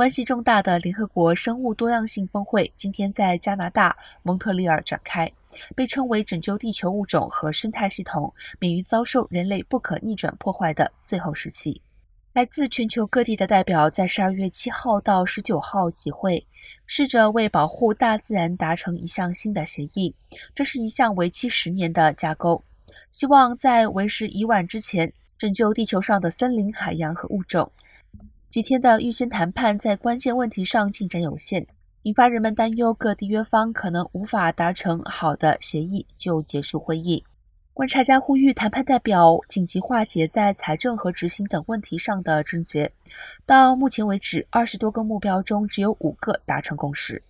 关系重大的联合国生物多样性峰会今天在加拿大蒙特利尔展开，被称为拯救地球物种和生态系统免于遭受人类不可逆转破坏的最后时期。来自全球各地的代表在十二月七号到十九号集会，试着为保护大自然达成一项新的协议。这是一项为期十年的架构，希望在为时已晚之前拯救地球上的森林、海洋和物种。几天的预先谈判在关键问题上进展有限，引发人们担忧各缔约方可能无法达成好的协议就结束会议。观察家呼吁谈判代表紧急化解在财政和执行等问题上的症结。到目前为止，二十多个目标中只有五个达成共识。